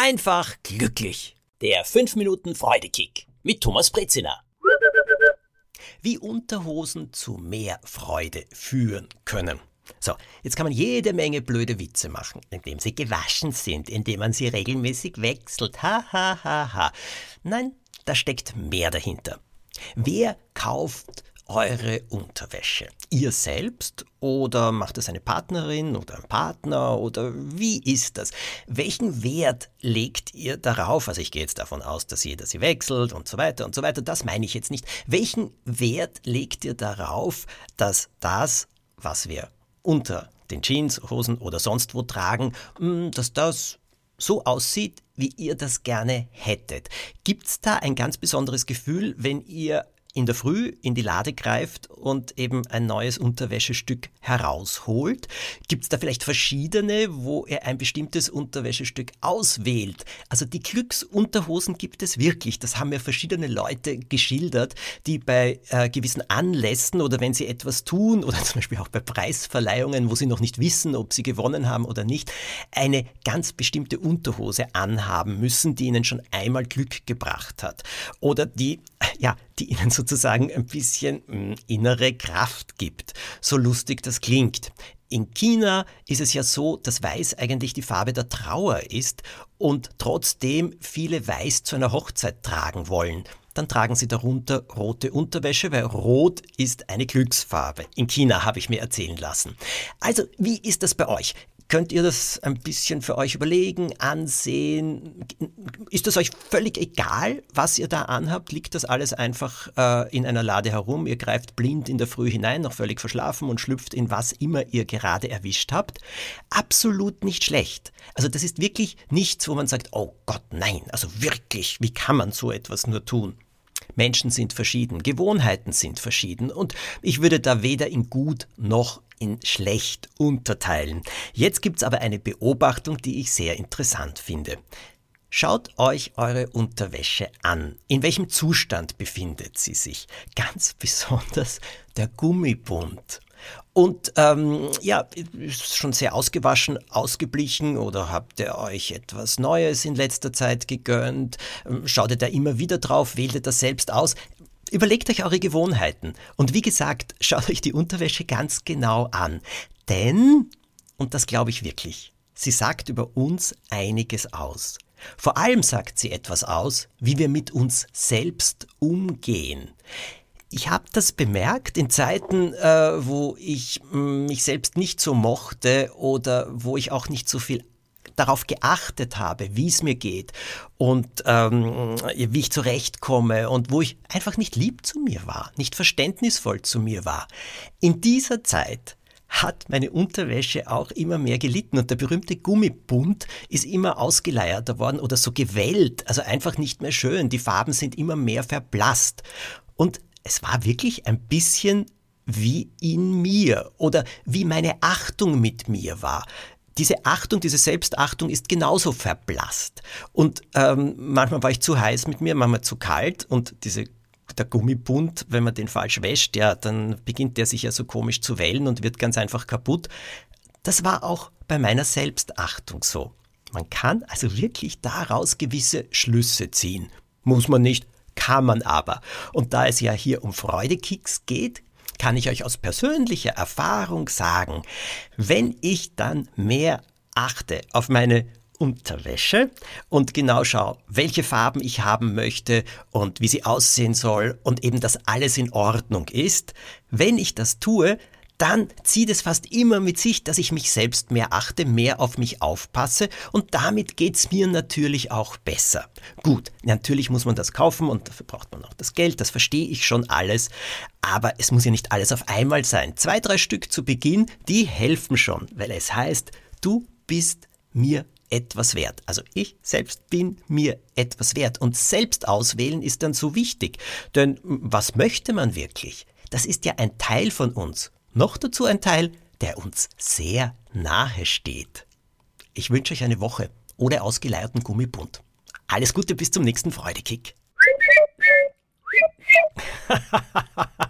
einfach glücklich. Der 5 Minuten Freudekick mit Thomas Brezina. Wie Unterhosen zu mehr Freude führen können. So, jetzt kann man jede Menge blöde Witze machen, indem sie gewaschen sind, indem man sie regelmäßig wechselt. Ha, ha, ha, ha. Nein, da steckt mehr dahinter. Wer kauft eure Unterwäsche? Ihr selbst oder macht es eine Partnerin oder ein Partner oder wie ist das? Welchen Wert legt ihr darauf? Also ich gehe jetzt davon aus, dass jeder sie wechselt und so weiter und so weiter. Das meine ich jetzt nicht. Welchen Wert legt ihr darauf, dass das, was wir unter den Jeans, Hosen oder sonst wo tragen, hm, dass das so aussieht, wie ihr das gerne hättet. Gibt es da ein ganz besonderes Gefühl, wenn ihr in der Früh in die Lade greift und eben ein neues Unterwäschestück herausholt? Gibt es da vielleicht verschiedene, wo er ein bestimmtes Unterwäschestück auswählt? Also die Glücksunterhosen gibt es wirklich. Das haben mir verschiedene Leute geschildert, die bei äh, gewissen Anlässen oder wenn sie etwas tun oder zum Beispiel auch bei Preisverleihungen, wo sie noch nicht wissen, ob sie gewonnen haben oder nicht, eine ganz bestimmte Unterhose anhaben müssen, die ihnen schon einmal Glück gebracht hat. Oder die, ja, die ihnen sozusagen ein bisschen mh, hm, innere Kraft gibt. So lustig das klingt. In China ist es ja so, dass Weiß eigentlich die Farbe der Trauer ist und trotzdem viele Weiß zu einer Hochzeit tragen wollen. Dann tragen sie darunter rote Unterwäsche, weil Rot ist eine Glücksfarbe. In China habe ich mir erzählen lassen. Also, wie ist das bei euch? Könnt ihr das ein bisschen für euch überlegen, ansehen? Ist es euch völlig egal, was ihr da anhabt? Liegt das alles einfach äh, in einer Lade herum? Ihr greift blind in der Früh hinein, noch völlig verschlafen und schlüpft in was immer ihr gerade erwischt habt? Absolut nicht schlecht. Also das ist wirklich nichts, wo man sagt, oh Gott, nein, also wirklich, wie kann man so etwas nur tun? Menschen sind verschieden, Gewohnheiten sind verschieden und ich würde da weder in gut noch in schlecht unterteilen. Jetzt gibt's aber eine Beobachtung, die ich sehr interessant finde. Schaut euch eure Unterwäsche an. In welchem Zustand befindet sie sich? Ganz besonders der Gummibund. Und ähm, ja, ist schon sehr ausgewaschen, ausgeblichen oder habt ihr euch etwas Neues in letzter Zeit gegönnt? Ähm, schaut ihr da immer wieder drauf? Wählt ihr das selbst aus? Überlegt euch eure Gewohnheiten und wie gesagt, schaut euch die Unterwäsche ganz genau an. Denn, und das glaube ich wirklich, sie sagt über uns einiges aus. Vor allem sagt sie etwas aus, wie wir mit uns selbst umgehen. Ich habe das bemerkt in Zeiten, äh, wo ich mh, mm, mich selbst nicht so mochte oder wo ich auch nicht so viel darauf geachtet habe, wie es mir geht und ähm, wie ich zurechtkomme und wo ich einfach nicht lieb zu mir war, nicht verständnisvoll zu mir war. In dieser Zeit hat meine Unterwäsche auch immer mehr gelitten und der berühmte Gummibund ist immer ausgeleierter worden oder so gewellt, also einfach nicht mehr schön. Die Farben sind immer mehr verblasst. Und es war wirklich ein bisschen wie in mir oder wie meine Achtung mit mir war diese Achtung, diese Selbstachtung ist genauso verblasst. Und ähm, manchmal war ich zu heiß mit mir, manchmal zu kalt und diese der Gummibund, wenn man den falsch wäscht, ja, dann beginnt der sich ja so komisch zu wellen und wird ganz einfach kaputt. Das war auch bei meiner Selbstachtung so. Man kann also wirklich daraus gewisse Schlüsse ziehen. Muss man nicht, kann man aber. Und da es ja hier um Freudekicks geht, kann ich euch aus persönlicher Erfahrung sagen, wenn ich dann mehr achte auf meine Unterwäsche und genau schaue, welche Farben ich haben möchte und wie sie aussehen soll und eben, dass alles in Ordnung ist. Wenn ich das tue, dann zieht es fast immer mit sich, dass ich mich selbst mehr achte, mehr auf mich aufpasse und damit geht's mir natürlich auch besser. Gut, natürlich muss man das kaufen und dafür braucht man auch das Geld, das verstehe ich schon alles, aber es muss ja nicht alles auf einmal sein. Zwei, drei Stück zu Beginn, die helfen schon, weil es heißt, du bist mir etwas wert. Also ich selbst bin mir etwas wert und selbst auswählen ist dann so wichtig. Denn was möchte man wirklich? Das ist ja ein Teil von uns. Noch dazu ein Teil, der uns sehr nahe steht. Ich wünsche euch eine Woche ohne ausgeleierten Gummibund. Alles Gute bis zum nächsten Freudekick.